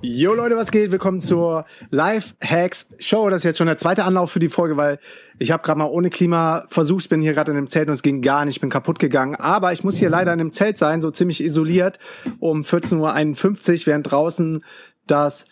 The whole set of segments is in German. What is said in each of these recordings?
Jo Leute, was geht? Willkommen zur Live Hacks Show. Das ist jetzt schon der zweite Anlauf für die Folge, weil ich habe gerade mal ohne Klima versucht, bin hier gerade in einem Zelt und es ging gar nicht, ich bin kaputt gegangen. Aber ich muss hier leider in einem Zelt sein, so ziemlich isoliert, um 14.51 Uhr, während draußen das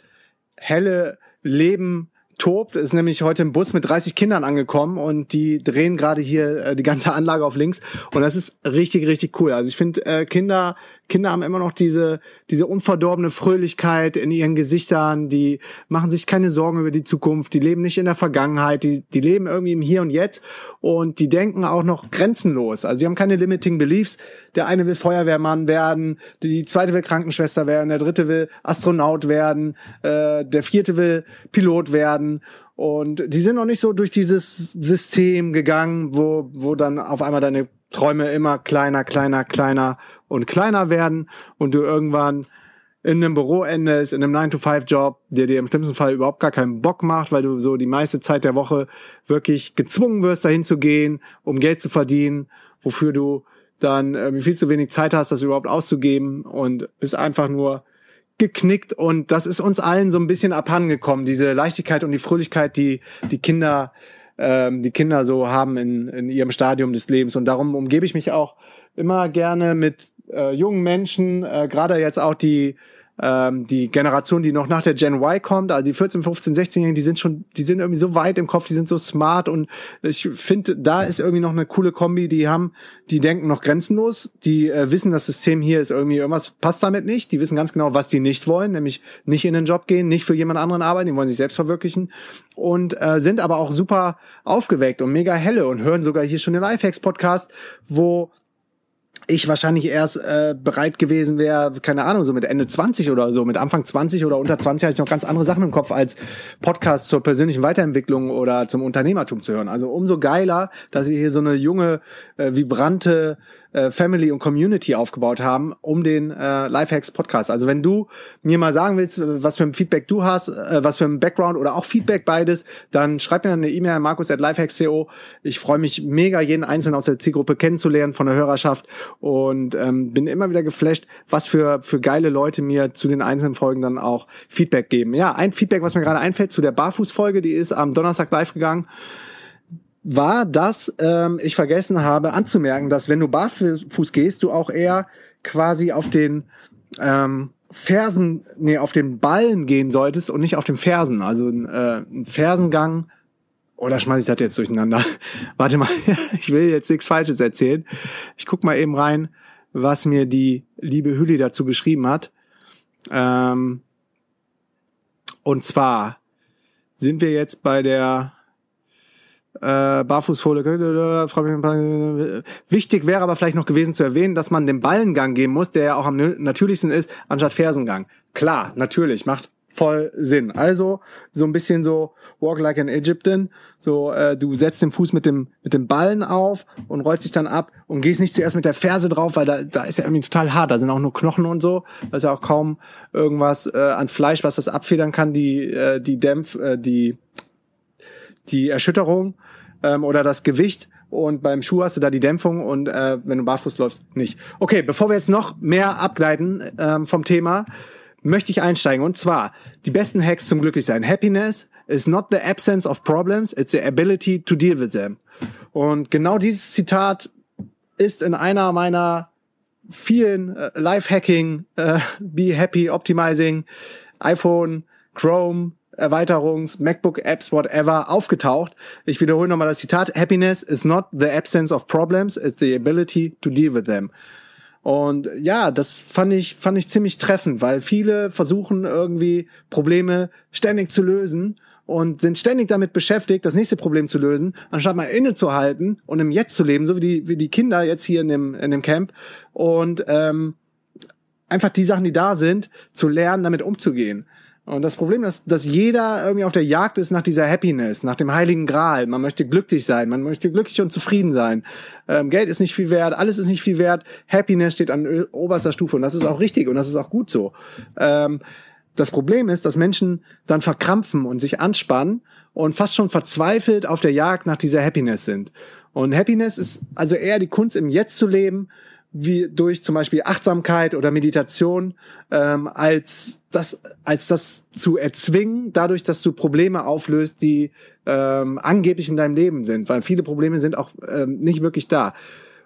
helle Leben tobt, ist nämlich heute im Bus mit 30 Kindern angekommen und die drehen gerade hier äh, die ganze Anlage auf links und das ist richtig, richtig cool. Also ich finde, äh, Kinder, Kinder haben immer noch diese, diese unverdorbene Fröhlichkeit in ihren Gesichtern, die machen sich keine Sorgen über die Zukunft, die leben nicht in der Vergangenheit, die, die leben irgendwie im Hier und Jetzt. Und die denken auch noch grenzenlos. Also sie haben keine limiting beliefs. Der eine will Feuerwehrmann werden, die zweite will Krankenschwester werden, der dritte will Astronaut werden, äh, der vierte will Pilot werden. Und die sind noch nicht so durch dieses System gegangen, wo, wo dann auf einmal deine Träume immer kleiner, kleiner, kleiner und kleiner werden und du irgendwann in einem Büro endest, in einem 9-to-5-Job, der dir im schlimmsten Fall überhaupt gar keinen Bock macht, weil du so die meiste Zeit der Woche wirklich gezwungen wirst, dahin zu gehen, um Geld zu verdienen, wofür du dann irgendwie viel zu wenig Zeit hast, das überhaupt auszugeben und bist einfach nur geknickt und das ist uns allen so ein bisschen abhandengekommen, diese Leichtigkeit und die Fröhlichkeit, die die Kinder ähm, die Kinder so haben in, in ihrem Stadium des Lebens. Und darum umgebe ich mich auch immer gerne mit äh, jungen Menschen, äh, gerade jetzt auch die ähm, die Generation, die noch nach der Gen Y kommt, also die 14, 15, 16-Jährigen, die sind schon, die sind irgendwie so weit im Kopf, die sind so smart und ich finde, da ist irgendwie noch eine coole Kombi, die haben, die denken noch grenzenlos, die äh, wissen, das System hier ist irgendwie, irgendwas passt damit nicht, die wissen ganz genau, was die nicht wollen, nämlich nicht in den Job gehen, nicht für jemand anderen arbeiten, die wollen sich selbst verwirklichen und äh, sind aber auch super aufgeweckt und mega helle und hören sogar hier schon den Lifehacks Podcast, wo ich wahrscheinlich erst äh, bereit gewesen wäre, keine Ahnung, so mit Ende 20 oder so, mit Anfang 20 oder unter 20 hatte ich noch ganz andere Sachen im Kopf als Podcasts zur persönlichen Weiterentwicklung oder zum Unternehmertum zu hören. Also umso geiler, dass wir hier so eine junge, äh, vibrante äh, Family und Community aufgebaut haben um den äh, Lifehacks Podcast. Also wenn du mir mal sagen willst, was für ein Feedback du hast, äh, was für ein Background oder auch Feedback beides, dann schreib mir eine E-Mail an markus at lifehacks.co. Ich freue mich mega, jeden Einzelnen aus der Zielgruppe kennenzulernen von der Hörerschaft und ähm, bin immer wieder geflasht, was für, für geile Leute mir zu den einzelnen Folgen dann auch Feedback geben. Ja, ein Feedback, was mir gerade einfällt zu der Barfuß-Folge, die ist am Donnerstag live gegangen war, dass ähm, ich vergessen habe anzumerken, dass wenn du barfuß gehst, du auch eher quasi auf den ähm, Fersen, nee, auf den Ballen gehen solltest und nicht auf den Fersen. Also äh, ein Fersengang. Oder schmeiß ich das jetzt durcheinander? Warte mal, ich will jetzt nichts Falsches erzählen. Ich guck mal eben rein, was mir die liebe Hülli dazu geschrieben hat. Ähm, und zwar sind wir jetzt bei der äh, Barfußfohle. Wichtig wäre aber vielleicht noch gewesen zu erwähnen, dass man den Ballengang geben muss, der ja auch am natürlichsten ist, anstatt Fersengang. Klar, natürlich, macht voll Sinn. Also so ein bisschen so Walk like an Egyptian. So äh, du setzt den Fuß mit dem mit dem Ballen auf und rollst dich dann ab und gehst nicht zuerst mit der Ferse drauf, weil da da ist ja irgendwie total hart. Da sind auch nur Knochen und so. Da ist ja auch kaum irgendwas äh, an Fleisch, was das abfedern kann. Die äh, die Dämpf äh, die die Erschütterung ähm, oder das Gewicht und beim Schuh hast du da die Dämpfung und äh, wenn du barfuß läufst, nicht. Okay, bevor wir jetzt noch mehr abgleiten ähm, vom Thema, möchte ich einsteigen und zwar die besten Hacks zum Glücklichsein. Happiness is not the absence of problems, it's the ability to deal with them. Und genau dieses Zitat ist in einer meiner vielen äh, Life-Hacking, äh, Be Happy, Optimizing, iPhone, Chrome, Erweiterungs, MacBook-Apps, whatever, aufgetaucht. Ich wiederhole nochmal das Zitat. Happiness is not the absence of problems, it's the ability to deal with them. Und ja, das fand ich, fand ich ziemlich treffend, weil viele versuchen irgendwie Probleme ständig zu lösen und sind ständig damit beschäftigt, das nächste Problem zu lösen, anstatt mal innezuhalten und im Jetzt zu leben, so wie die, wie die Kinder jetzt hier in dem, in dem Camp und ähm, einfach die Sachen, die da sind, zu lernen, damit umzugehen. Und das Problem ist, dass jeder irgendwie auf der Jagd ist nach dieser Happiness, nach dem heiligen Gral. Man möchte glücklich sein, man möchte glücklich und zufrieden sein. Ähm, Geld ist nicht viel wert, alles ist nicht viel wert. Happiness steht an oberster Stufe und das ist auch richtig und das ist auch gut so. Ähm, das Problem ist, dass Menschen dann verkrampfen und sich anspannen und fast schon verzweifelt auf der Jagd nach dieser Happiness sind. Und Happiness ist also eher die Kunst, im Jetzt zu leben wie durch zum Beispiel Achtsamkeit oder Meditation, ähm, als das, als das zu erzwingen, dadurch, dass du Probleme auflöst, die ähm, angeblich in deinem Leben sind, weil viele Probleme sind auch ähm, nicht wirklich da.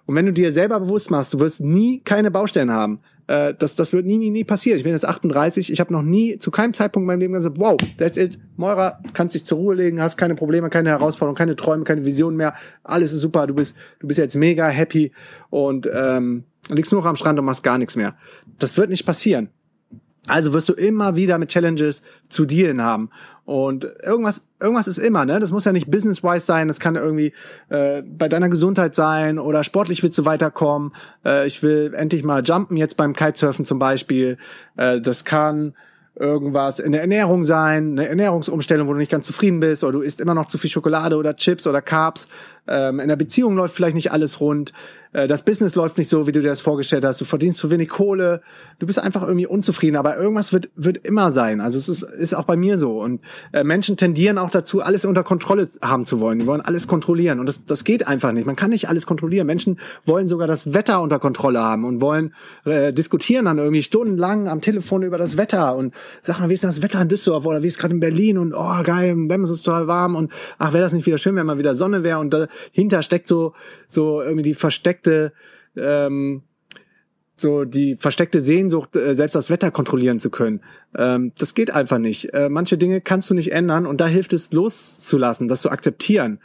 Und wenn du dir selber bewusst machst, du wirst nie keine Baustellen haben, äh, das, das wird nie, nie, nie passieren. Ich bin jetzt 38, ich habe noch nie zu keinem Zeitpunkt in meinem Leben gesagt, wow, that's it, Moira, kannst dich zur Ruhe legen, hast keine Probleme, keine Herausforderungen, keine Träume, keine Visionen mehr, alles ist super, du bist, du bist jetzt mega happy und ähm, liegst nur noch am Strand und machst gar nichts mehr. Das wird nicht passieren. Also wirst du immer wieder mit Challenges zu dealen haben. Und irgendwas, irgendwas ist immer, ne? Das muss ja nicht business-wise sein, das kann irgendwie äh, bei deiner Gesundheit sein oder sportlich willst du weiterkommen. Äh, ich will endlich mal jumpen jetzt beim Kitesurfen zum Beispiel. Äh, das kann irgendwas in der Ernährung sein, eine Ernährungsumstellung, wo du nicht ganz zufrieden bist, oder du isst immer noch zu viel Schokolade oder Chips oder Carbs. Ähm, in der Beziehung läuft vielleicht nicht alles rund. Äh, das Business läuft nicht so, wie du dir das vorgestellt hast. Du verdienst zu wenig Kohle. Du bist einfach irgendwie unzufrieden. Aber irgendwas wird, wird immer sein. Also es ist, ist auch bei mir so. Und äh, Menschen tendieren auch dazu, alles unter Kontrolle haben zu wollen. Die wollen alles kontrollieren. Und das, das geht einfach nicht. Man kann nicht alles kontrollieren. Menschen wollen sogar das Wetter unter Kontrolle haben und wollen äh, diskutieren dann irgendwie stundenlang am Telefon über das Wetter und sagen, wie ist das Wetter in Düsseldorf oder wie ist gerade in Berlin und oh geil, es ist total warm und ach, wäre das nicht wieder schön, wenn mal wieder Sonne wäre und dahinter steckt so, so irgendwie die versteckte ähm, so die versteckte Sehnsucht, äh, selbst das Wetter kontrollieren zu können. Ähm, das geht einfach nicht. Äh, manche Dinge kannst du nicht ändern und da hilft es loszulassen, das zu akzeptieren.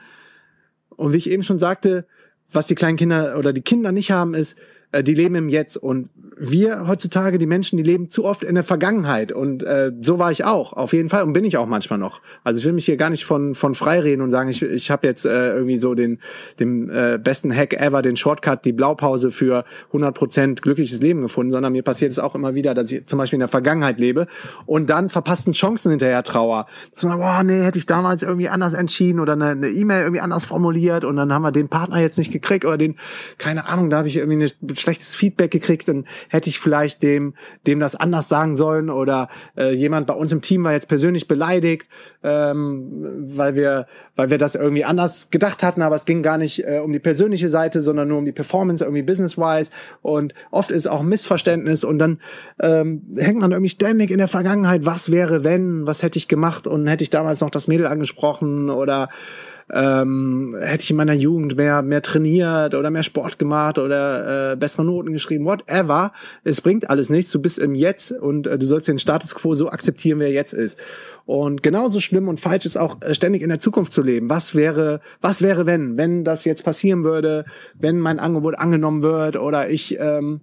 Und wie ich eben schon sagte, was die kleinen Kinder oder die Kinder nicht haben, ist, die leben im Jetzt und wir heutzutage, die Menschen, die leben zu oft in der Vergangenheit und äh, so war ich auch, auf jeden Fall und bin ich auch manchmal noch. Also ich will mich hier gar nicht von von freireden und sagen, ich, ich habe jetzt äh, irgendwie so den den äh, besten Hack ever, den Shortcut, die Blaupause für 100% glückliches Leben gefunden, sondern mir passiert es auch immer wieder, dass ich zum Beispiel in der Vergangenheit lebe und dann verpassten Chancen hinterher trauer. Dass boah, nee, hätte ich damals irgendwie anders entschieden oder eine E-Mail e irgendwie anders formuliert und dann haben wir den Partner jetzt nicht gekriegt oder den, keine Ahnung, da habe ich irgendwie ein schlechtes Feedback gekriegt und hätte ich vielleicht dem, dem das anders sagen sollen oder äh, jemand bei uns im Team war jetzt persönlich beleidigt, ähm, weil wir, weil wir das irgendwie anders gedacht hatten, aber es ging gar nicht äh, um die persönliche Seite, sondern nur um die Performance, irgendwie business-wise. Und oft ist auch Missverständnis und dann ähm, hängt man irgendwie ständig in der Vergangenheit, was wäre wenn, was hätte ich gemacht? Und hätte ich damals noch das Mädel angesprochen oder ähm, hätte ich in meiner Jugend mehr, mehr trainiert oder mehr Sport gemacht oder äh, bessere Noten geschrieben, whatever. Es bringt alles nichts. Du bist im Jetzt und äh, du sollst den Status quo so akzeptieren, wie er jetzt ist. Und genauso schlimm und falsch ist auch äh, ständig in der Zukunft zu leben. Was wäre, was wäre, wenn, wenn das jetzt passieren würde, wenn mein Angebot angenommen wird oder ich ähm,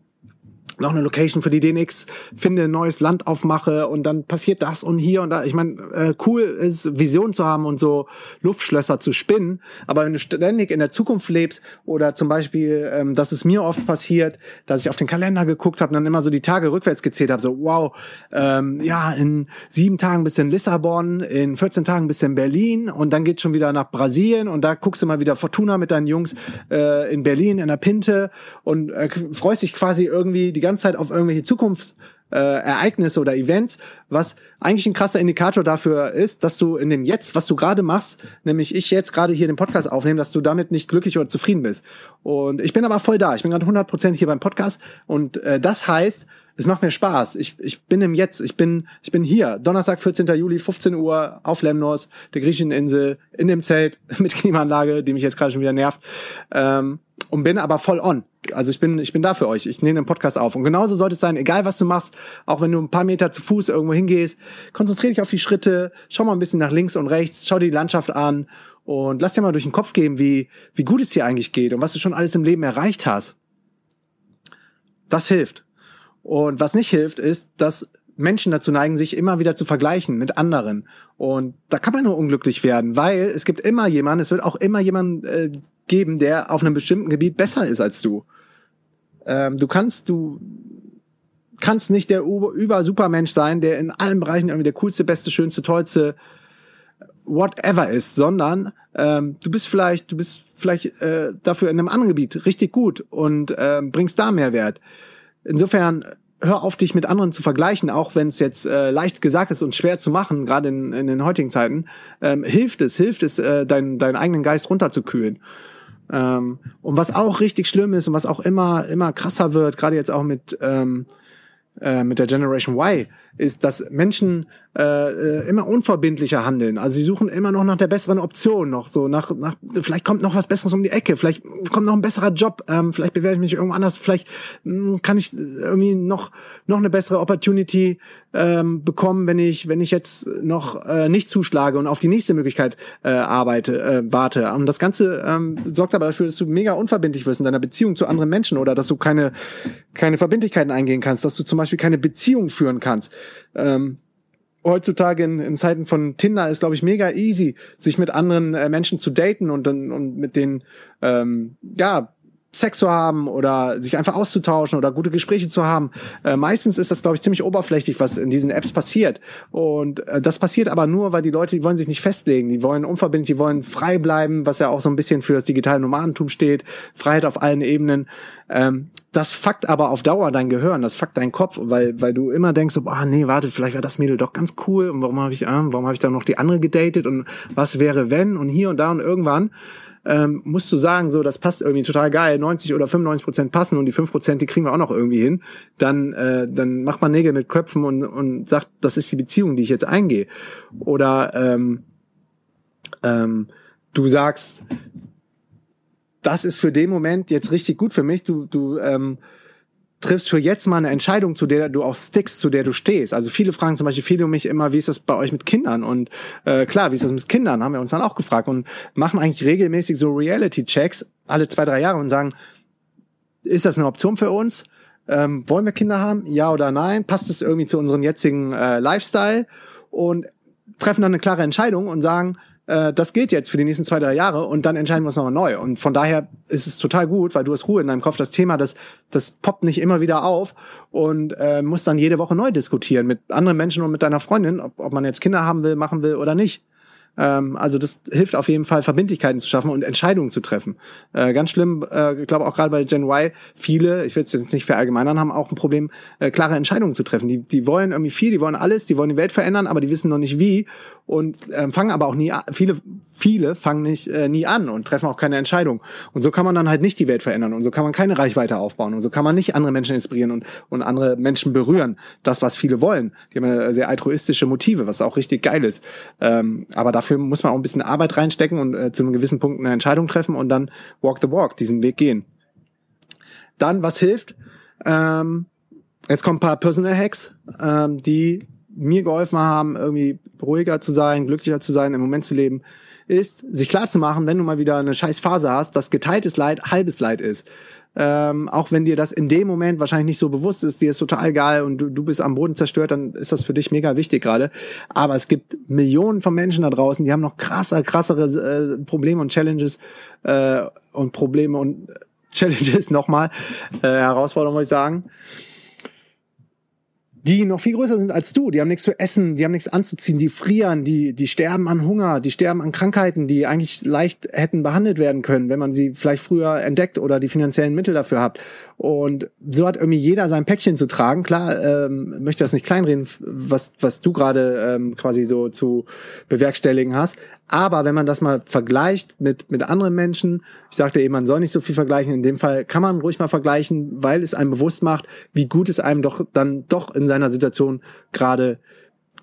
noch eine Location für die DNX finde, ein neues Land aufmache und dann passiert das und hier und da. Ich meine, äh, cool ist, Vision zu haben und so Luftschlösser zu spinnen, aber wenn du ständig in der Zukunft lebst oder zum Beispiel, ähm, dass es mir oft passiert, dass ich auf den Kalender geguckt habe und dann immer so die Tage rückwärts gezählt habe, so wow, ähm, ja, in sieben Tagen bist in Lissabon, in 14 Tagen bist in Berlin und dann geht's schon wieder nach Brasilien und da guckst du mal wieder Fortuna mit deinen Jungs äh, in Berlin in der Pinte und äh, freust dich quasi irgendwie die ganze Zeit auf irgendwelche Zukunfts äh, oder Events, was eigentlich ein krasser Indikator dafür ist, dass du in dem Jetzt, was du gerade machst, nämlich ich jetzt gerade hier den Podcast aufnehme, dass du damit nicht glücklich oder zufrieden bist. Und ich bin aber voll da. Ich bin gerade 100% hier beim Podcast und äh, das heißt, es macht mir Spaß. Ich, ich bin im Jetzt. Ich bin, ich bin hier. Donnerstag, 14. Juli, 15 Uhr auf Lemnos, der griechischen Insel, in dem Zelt mit Klimaanlage, die mich jetzt gerade schon wieder nervt. Ähm, und bin aber voll on. Also ich bin, ich bin da für euch. Ich nehme den Podcast auf. Und genauso sollte es sein, egal was du machst, auch wenn du ein paar Meter zu Fuß irgendwo hingehst, konzentriere dich auf die Schritte, schau mal ein bisschen nach links und rechts, schau dir die Landschaft an und lass dir mal durch den Kopf gehen, wie, wie gut es dir eigentlich geht und was du schon alles im Leben erreicht hast. Das hilft. Und was nicht hilft, ist, dass Menschen dazu neigen, sich immer wieder zu vergleichen mit anderen. Und da kann man nur unglücklich werden, weil es gibt immer jemanden, es wird auch immer jemanden äh, geben, der auf einem bestimmten Gebiet besser ist als du. Ähm, du kannst, du kannst nicht der über-Supermensch sein, der in allen Bereichen irgendwie der coolste, beste, schönste, tollste, whatever ist, sondern ähm, du bist vielleicht, du bist vielleicht äh, dafür in einem anderen Gebiet richtig gut und ähm, bringst da Mehrwert. Insofern hör auf, dich mit anderen zu vergleichen, auch wenn es jetzt äh, leicht gesagt ist und schwer zu machen, gerade in, in den heutigen Zeiten, ähm, hilft es, hilft es, äh, deinen deinen eigenen Geist runterzukühlen. Ähm, und was auch richtig schlimm ist und was auch immer immer krasser wird, gerade jetzt auch mit ähm, äh, mit der Generation Y, ist, dass Menschen äh, äh, immer unverbindlicher handeln. Also sie suchen immer noch nach der besseren Option, noch so nach, nach vielleicht kommt noch was Besseres um die Ecke, vielleicht kommt noch ein besserer Job, ähm, vielleicht bewerbe ich mich irgendwo anders, vielleicht mh, hm, kann ich irgendwie noch noch eine bessere Opportunity ähm, bekommen, wenn ich wenn ich jetzt noch äh, nicht zuschlage und auf die nächste Möglichkeit äh, arbeite, äh, warte. Und das Ganze ähm, sorgt aber dafür, dass du mega unverbindlich wirst in deiner Beziehung zu anderen Menschen oder dass du keine keine Verbindlichkeiten eingehen kannst, dass du zum Beispiel keine Beziehung führen kannst. Ähm, heutzutage in, in Zeiten von Tinder ist, glaube ich, mega easy, sich mit anderen äh, Menschen zu daten und dann und mit denen ähm, ja Sex zu haben oder sich einfach auszutauschen oder gute Gespräche zu haben. Äh, meistens ist das, glaube ich, ziemlich oberflächlich, was in diesen Apps passiert. Und äh, das passiert aber nur, weil die Leute, die wollen sich nicht festlegen, die wollen unverbindlich, die wollen frei bleiben, was ja auch so ein bisschen für das digitale Nomadentum steht, Freiheit auf allen Ebenen. Ähm, das fuckt aber auf Dauer dein Gehirn, das fuckt deinen Kopf, weil weil du immer denkst, ah nee, warte, vielleicht war das Mädel doch ganz cool und warum habe ich, äh, warum habe ich dann noch die andere gedatet und was wäre wenn und hier und da und irgendwann ähm, musst du sagen, so, das passt irgendwie total geil, 90 oder 95 Prozent passen und die 5 Prozent, die kriegen wir auch noch irgendwie hin, dann, äh, dann macht man Nägel mit Köpfen und, und sagt, das ist die Beziehung, die ich jetzt eingehe. Oder ähm, ähm, du sagst, das ist für den Moment jetzt richtig gut für mich, du, du ähm, triffst für jetzt mal eine Entscheidung, zu der du auch stickst, zu der du stehst. Also viele fragen zum Beispiel viele um mich immer, wie ist das bei euch mit Kindern? Und äh, klar, wie ist das mit Kindern? Haben wir uns dann auch gefragt und machen eigentlich regelmäßig so Reality-Checks alle zwei, drei Jahre und sagen, ist das eine Option für uns? Ähm, wollen wir Kinder haben? Ja oder nein? Passt es irgendwie zu unserem jetzigen äh, Lifestyle? Und treffen dann eine klare Entscheidung und sagen, äh, das gilt jetzt für die nächsten zwei, drei Jahre und dann entscheiden wir uns nochmal neu. Und von daher ist es total gut, weil du hast Ruhe in deinem Kopf. Das Thema, das, das poppt nicht immer wieder auf und äh, muss dann jede Woche neu diskutieren mit anderen Menschen und mit deiner Freundin, ob, ob man jetzt Kinder haben will, machen will oder nicht. Ähm, also das hilft auf jeden Fall, Verbindlichkeiten zu schaffen und Entscheidungen zu treffen. Äh, ganz schlimm, äh, ich glaube auch gerade bei Gen Y, viele, ich will es jetzt nicht verallgemeinern, haben auch ein Problem, äh, klare Entscheidungen zu treffen. Die, die wollen irgendwie viel, die wollen alles, die wollen die Welt verändern, aber die wissen noch nicht wie und äh, fangen aber auch nie an. Viele, viele fangen nicht äh, nie an und treffen auch keine Entscheidung. Und so kann man dann halt nicht die Welt verändern und so kann man keine Reichweite aufbauen und so kann man nicht andere Menschen inspirieren und, und andere Menschen berühren. Das, was viele wollen. Die haben sehr altruistische Motive, was auch richtig geil ist. Ähm, aber dafür muss man auch ein bisschen Arbeit reinstecken und äh, zu einem gewissen Punkt eine Entscheidung treffen und dann walk the walk, diesen Weg gehen. Dann, was hilft? Ähm, jetzt kommen ein paar Personal Hacks, ähm, die mir geholfen haben, irgendwie ruhiger zu sein, glücklicher zu sein, im Moment zu leben, ist, sich klar zu machen, wenn du mal wieder eine scheiß Phase hast, dass geteiltes Leid halbes Leid ist. Ähm, auch wenn dir das in dem Moment wahrscheinlich nicht so bewusst ist, dir ist total egal und du, du bist am Boden zerstört, dann ist das für dich mega wichtig gerade. Aber es gibt Millionen von Menschen da draußen, die haben noch krasser, krassere äh, Probleme und Challenges äh, und Probleme und Challenges nochmal, äh, Herausforderungen, muss ich sagen die noch viel größer sind als du. Die haben nichts zu essen, die haben nichts anzuziehen, die frieren, die, die sterben an Hunger, die sterben an Krankheiten, die eigentlich leicht hätten behandelt werden können, wenn man sie vielleicht früher entdeckt oder die finanziellen Mittel dafür hat. Und so hat irgendwie jeder sein Päckchen zu tragen. Klar, ähm, möchte das nicht kleinreden, was, was du gerade ähm, quasi so zu bewerkstelligen hast. Aber wenn man das mal vergleicht mit, mit anderen Menschen, ich sagte eben, man soll nicht so viel vergleichen. In dem Fall kann man ruhig mal vergleichen, weil es einem bewusst macht, wie gut es einem doch dann doch in seiner Situation gerade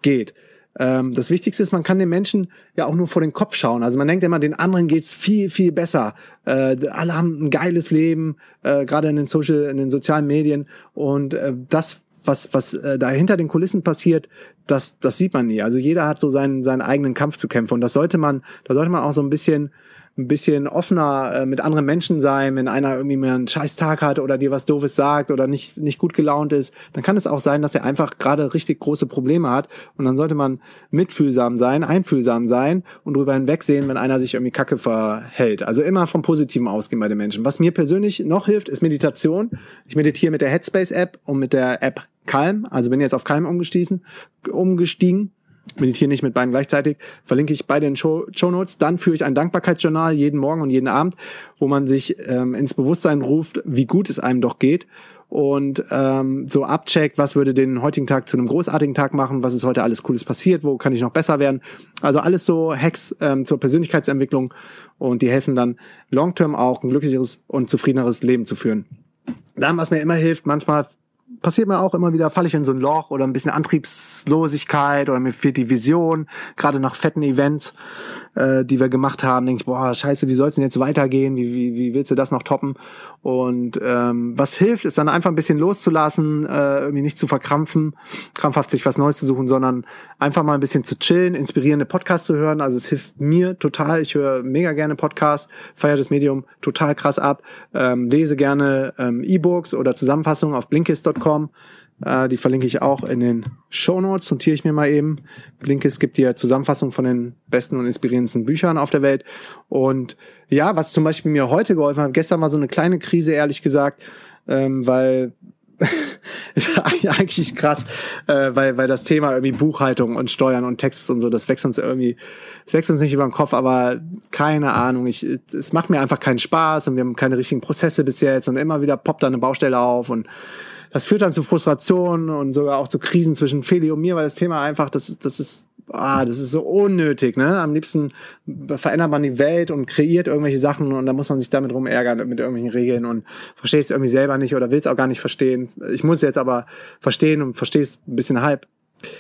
geht. Ähm, das Wichtigste ist, man kann den Menschen ja auch nur vor den Kopf schauen. Also man denkt immer, den anderen geht's viel, viel besser. Äh, alle haben ein geiles Leben, äh, gerade in den Social, in den sozialen Medien. Und äh, das, was, was äh, da hinter den Kulissen passiert, das, das sieht man nie. Also jeder hat so seinen, seinen eigenen Kampf zu kämpfen. Und das sollte man, da sollte man auch so ein bisschen ein bisschen offener äh, mit anderen Menschen sein, wenn einer irgendwie mal einen scheiß Tag hat oder dir was Doofes sagt oder nicht, nicht gut gelaunt ist, dann kann es auch sein, dass er einfach gerade richtig große Probleme hat und dann sollte man mitfühlsam sein, einfühlsam sein und drüber hinwegsehen, wenn einer sich irgendwie kacke verhält. Also immer vom Positiven ausgehen bei den Menschen. Was mir persönlich noch hilft, ist Meditation. Ich meditiere mit der Headspace App und mit der App Calm, also bin jetzt auf Calm umgestiegen, umgestiegen meditiere nicht mit beiden gleichzeitig, verlinke ich bei den Show, Notes. Dann führe ich ein Dankbarkeitsjournal jeden Morgen und jeden Abend, wo man sich ähm, ins Bewusstsein ruft, wie gut es einem doch geht und ähm, so abcheckt, was würde den heutigen Tag zu einem großartigen Tag machen, was ist heute alles Cooles passiert, wo kann ich noch besser werden. Also alles so Hacks ähm, zur Persönlichkeitsentwicklung und die helfen dann long-term auch ein glücklicheres und zufriedeneres Leben zu führen. Dann, was mir immer hilft, manchmal passiert mir auch immer wieder, falle ich in so ein Loch oder ein bisschen Antriebslosigkeit oder mir fehlt die Vision, gerade nach fetten Events, äh, die wir gemacht haben, denke ich, boah, scheiße, wie soll es denn jetzt weitergehen? Wie, wie, wie willst du das noch toppen? Und ähm, was hilft, ist dann einfach ein bisschen loszulassen, äh, irgendwie nicht zu verkrampfen, krampfhaft sich was Neues zu suchen, sondern einfach mal ein bisschen zu chillen, inspirierende Podcasts zu hören. Also es hilft mir total. Ich höre mega gerne Podcasts, feiere das Medium total krass ab, ähm, lese gerne ähm, E-Books oder Zusammenfassungen auf blinkist.com. Äh, die verlinke ich auch in den Show Notes, notiere ich mir mal eben. Blinkist gibt dir Zusammenfassung von den besten und inspirierendsten Büchern auf der Welt. Und ja, was zum Beispiel mir heute geholfen hat, gestern war so eine kleine Krise, ehrlich gesagt, ähm, weil ist eigentlich krass, äh, weil, weil das Thema irgendwie Buchhaltung und Steuern und Textes und so, das wächst uns irgendwie, das wächst uns nicht über den Kopf, aber keine Ahnung, ich, es macht mir einfach keinen Spaß und wir haben keine richtigen Prozesse bis jetzt und immer wieder poppt da eine Baustelle auf und das führt dann zu Frustrationen und sogar auch zu Krisen zwischen Feli und mir, weil das Thema einfach, das ist, das ist, ah, das ist so unnötig, ne? Am liebsten verändert man die Welt und kreiert irgendwelche Sachen und dann muss man sich damit rumärgern mit irgendwelchen Regeln und versteht es irgendwie selber nicht oder will es auch gar nicht verstehen. Ich muss jetzt aber verstehen und verstehe es ein bisschen halb.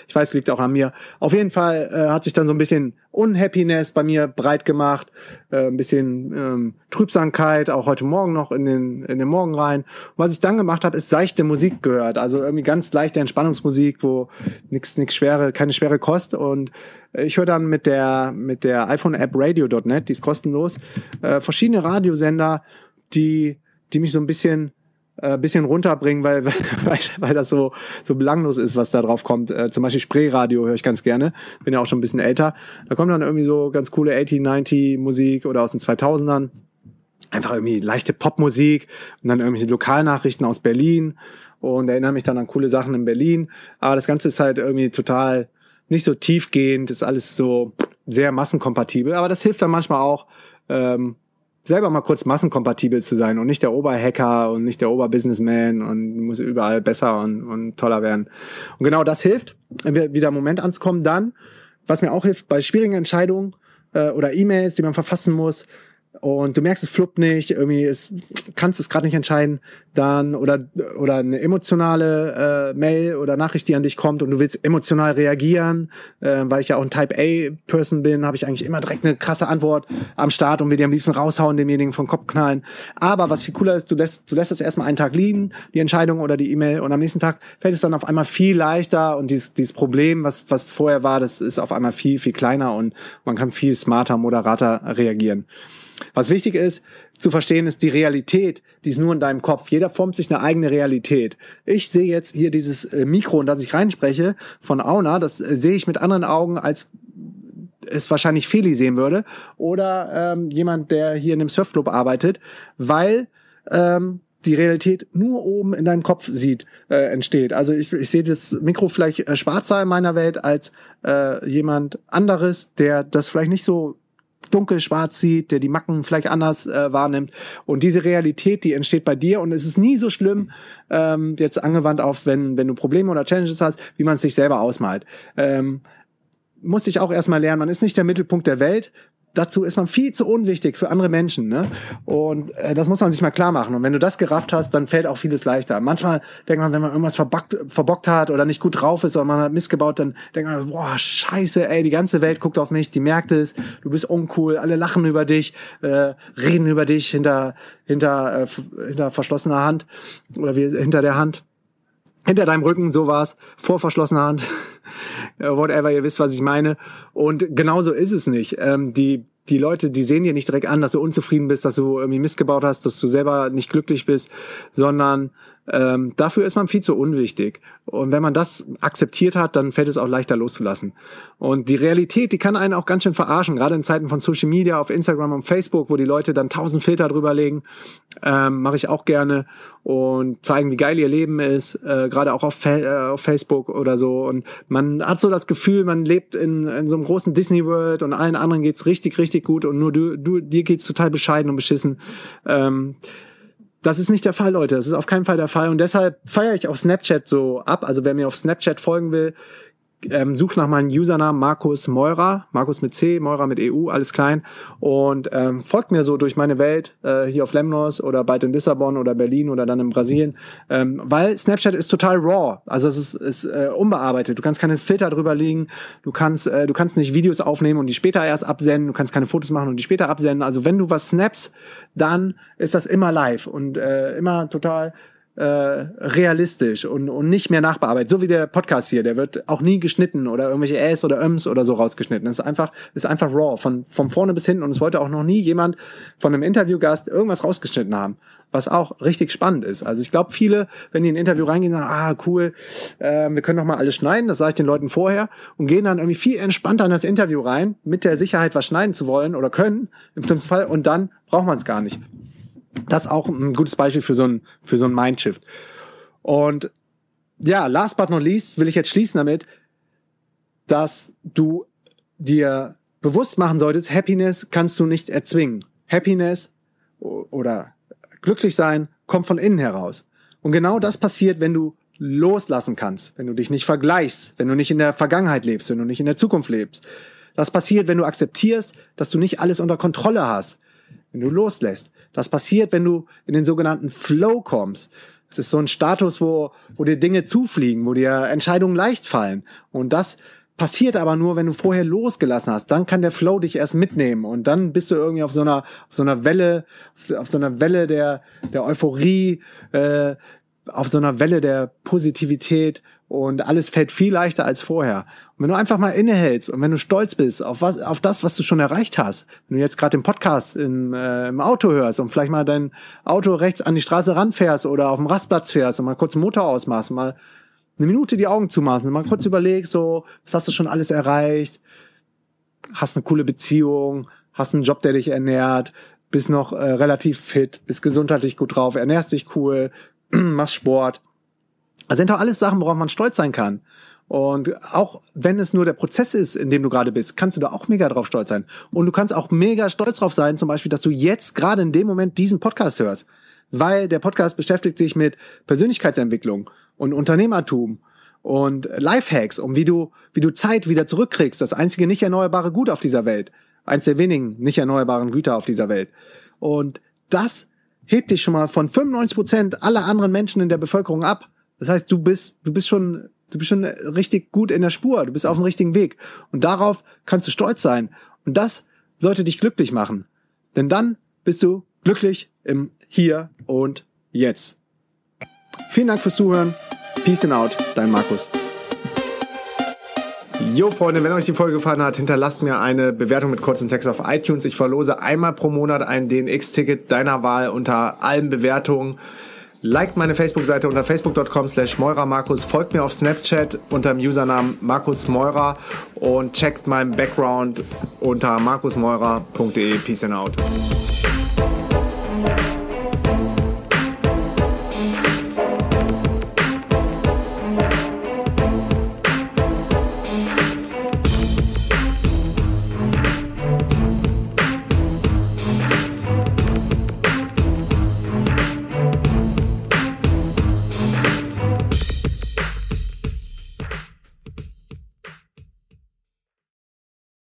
Ich weiß, liegt auch an mir. Auf jeden Fall äh, hat sich dann so ein bisschen Unhappiness bei mir breit gemacht, äh, ein bisschen ähm, Trübsamkeit, auch heute Morgen noch in den, in den Morgen rein. Und was ich dann gemacht habe, ist seichte Musik gehört. Also irgendwie ganz leichte Entspannungsmusik, wo nichts nix schwere, keine schwere Kost. Und ich höre dann mit der, mit der iPhone-App Radio.net, die ist kostenlos, äh, verschiedene Radiosender, die, die mich so ein bisschen äh, bisschen runterbringen, weil, weil, weil das so, so belanglos ist, was da drauf kommt. Äh, zum Beispiel Spreeradio höre ich ganz gerne. Bin ja auch schon ein bisschen älter. Da kommt dann irgendwie so ganz coole 80, 90 Musik oder aus den 2000ern. Einfach irgendwie leichte Popmusik und dann irgendwelche Lokalnachrichten aus Berlin und erinnere mich dann an coole Sachen in Berlin. Aber das Ganze ist halt irgendwie total nicht so tiefgehend, ist alles so sehr massenkompatibel. Aber das hilft dann manchmal auch, ähm, selber mal kurz massenkompatibel zu sein und nicht der Oberhacker und nicht der Oberbusinessman und muss überall besser und, und toller werden. Und genau das hilft, wieder im Moment anzukommen. Dann, was mir auch hilft bei schwierigen Entscheidungen äh, oder E-Mails, die man verfassen muss, und du merkst, es fluppt nicht, irgendwie ist, kannst es gerade nicht entscheiden, dann oder oder eine emotionale äh, Mail oder Nachricht, die an dich kommt und du willst emotional reagieren, äh, weil ich ja auch ein Type A Person bin, habe ich eigentlich immer direkt eine krasse Antwort am Start und will die am liebsten raushauen, demjenigen vom Kopf knallen. Aber was viel cooler ist, du lässt du lässt es erstmal einen Tag liegen, die Entscheidung oder die E-Mail und am nächsten Tag fällt es dann auf einmal viel leichter und dieses dieses Problem, was was vorher war, das ist auf einmal viel viel kleiner und man kann viel smarter, moderater reagieren. Was wichtig ist zu verstehen, ist die Realität, die ist nur in deinem Kopf. Jeder formt sich eine eigene Realität. Ich sehe jetzt hier dieses äh, Mikro, in das ich reinspreche, von Auna, das äh, sehe ich mit anderen Augen, als es wahrscheinlich Feli sehen würde. Oder ähm, jemand, der hier in dem Surfclub arbeitet, weil ähm, die Realität nur oben in deinem Kopf sieht, äh, entsteht. Also ich, ich sehe das Mikro vielleicht äh, schwarzer in meiner Welt als äh, jemand anderes, der das vielleicht nicht so dunkel-schwarz sieht, der die Macken vielleicht anders äh, wahrnimmt. Und diese Realität, die entsteht bei dir und es ist nie so schlimm, ähm, jetzt angewandt auf, wenn, wenn du Probleme oder Challenges hast, wie man es sich selber ausmalt. Ähm, musste ich auch erstmal lernen, man ist nicht der Mittelpunkt der Welt, dazu ist man viel zu unwichtig für andere Menschen. Ne? Und äh, das muss man sich mal klar machen. Und wenn du das gerafft hast, dann fällt auch vieles leichter. Manchmal denkt man, wenn man irgendwas verbockt, verbockt hat oder nicht gut drauf ist oder man hat missgebaut, dann denkt man, boah, scheiße, ey, die ganze Welt guckt auf mich, die merkt es, du bist uncool, alle lachen über dich, äh, reden über dich hinter, hinter, äh, hinter verschlossener Hand oder wie, hinter der Hand. Hinter deinem Rücken, so war's, vor verschlossener Hand. whatever, ihr wisst, was ich meine. Und genauso ist es nicht. Ähm, die, die Leute, die sehen dir nicht direkt an, dass du unzufrieden bist, dass du irgendwie missgebaut hast, dass du selber nicht glücklich bist, sondern Ähm, dafür ist man viel zu unwichtig. Und wenn man das akzeptiert hat, dann fällt es auch leichter loszulassen. Und die Realität, die kann einen auch ganz schön verarschen, gerade in Zeiten von Social Media, auf Instagram und Facebook, wo die Leute dann tausend Filter drüber legen, ähm, mache ich auch gerne und zeigen, wie geil ihr Leben ist, äh, gerade auch auf, Fa äh, auf Facebook oder so. Und man hat so das Gefühl, man lebt in, in so einem großen Disney World und allen anderen geht's richtig, richtig gut und nur du, du dir geht's total bescheiden und beschissen. Ähm, das ist nicht der Fall, Leute. Das ist auf keinen Fall der Fall. Und deshalb feiere ich auch Snapchat so ab. Also wer mir auf Snapchat folgen will, ähm, sucht nach meinem Usernamen Markus Meurer, Markus mit C, Meurer mit EU, alles klein. Und ähm, folgt mir so durch meine Welt äh, hier auf Lemnos oder bald in Lissabon oder Berlin oder dann in Brasilien, ähm, weil Snapchat ist total raw, also es ist, ist äh, unbearbeitet. Du kannst keine Filter drüber liegen, du kannst äh, du kannst nicht Videos aufnehmen und die später erst absenden, du kannst keine Fotos machen und die später absenden. Also wenn du was snaps, dann ist das immer live und äh, immer total äh, realistisch und, und nicht mehr nachbearbeitet. So wie der Podcast hier, der wird auch nie geschnitten oder irgendwelche Äs oder Öms oder so rausgeschnitten. Das ist einfach, ist einfach raw, von, von vorne bis hinten. Und es wollte auch noch nie jemand von einem Interviewgast irgendwas rausgeschnitten haben was auch richtig spannend ist. Also ich glaube, viele, wenn die in ein Interview reingehen, sagen, ah, cool, äh, wir können noch mal alles schneiden, das sage ich den Leuten vorher, und gehen dann irgendwie viel entspannter in das Interview rein, mit der Sicherheit, was schneiden zu wollen oder können, im schlimmsten Fall, und dann braucht man es gar nicht. Das ist auch ein gutes Beispiel für so ein, für so ein Mindshift. Und ja, last but not least will ich jetzt schließen damit, dass du dir bewusst machen solltest, Happiness kannst du nicht erzwingen. Happiness oder glücklich sein kommt von innen heraus. Und genau das passiert, wenn du loslassen kannst, wenn du dich nicht vergleichst, wenn du nicht in der Vergangenheit lebst, wenn du nicht in der Zukunft lebst. Das passiert, wenn du akzeptierst, dass du nicht alles unter Kontrolle hast, wenn du loslässt. Das passiert, wenn du in den sogenannten Flow kommst. Es ist so ein Status, wo, wo dir Dinge zufliegen, wo dir Entscheidungen leicht fallen. Und das passiert aber nur, wenn du vorher losgelassen hast. Dann kann der Flow dich erst mitnehmen und dann bist du irgendwie auf so einer, auf so einer Welle, auf so einer Welle der, der Euphorie, äh, auf so einer Welle der Positivität und alles fällt viel leichter als vorher. Und wenn du einfach mal innehältst und wenn du stolz bist auf was, auf das, was du schon erreicht hast, wenn du jetzt gerade den Podcast im, äh, im Auto hörst und vielleicht mal dein Auto rechts an die Straße ranfährst oder auf dem Rastplatz fährst und mal kurz den Motor ausmachst, mal eine Minute die Augen zumachen und mal kurz überlegst, so, was hast du schon alles erreicht? Hast eine coole Beziehung, hast einen Job, der dich ernährt, bist noch äh, relativ fit, bist gesundheitlich gut drauf, ernährst dich cool, machst Sport das sind doch alles Sachen, worauf man stolz sein kann. Und auch wenn es nur der Prozess ist, in dem du gerade bist, kannst du da auch mega drauf stolz sein. Und du kannst auch mega stolz drauf sein, zum Beispiel, dass du jetzt gerade in dem Moment diesen Podcast hörst. Weil der Podcast beschäftigt sich mit Persönlichkeitsentwicklung und Unternehmertum und Lifehacks, um wie du, wie du Zeit wieder zurückkriegst. Das einzige nicht erneuerbare Gut auf dieser Welt. Eins der wenigen nicht erneuerbaren Güter auf dieser Welt. Und das hebt dich schon mal von 95 Prozent aller anderen Menschen in der Bevölkerung ab. Das heißt, du bist, du bist schon, du bist schon richtig gut in der Spur. Du bist auf dem richtigen Weg. Und darauf kannst du stolz sein. Und das sollte dich glücklich machen. Denn dann bist du glücklich im Hier und Jetzt. Vielen Dank fürs Zuhören. Peace and out. Dein Markus. Jo Freunde, wenn euch die Folge gefallen hat, hinterlasst mir eine Bewertung mit kurzen Text auf iTunes. Ich verlose einmal pro Monat ein DNX-Ticket deiner Wahl unter allen Bewertungen. Liked meine Facebook-Seite unter facebook.com slash Markus, folgt mir auf Snapchat unter dem Usernamen Markus Meurer und checkt meinen Background unter markusmeurer.de. Peace and out.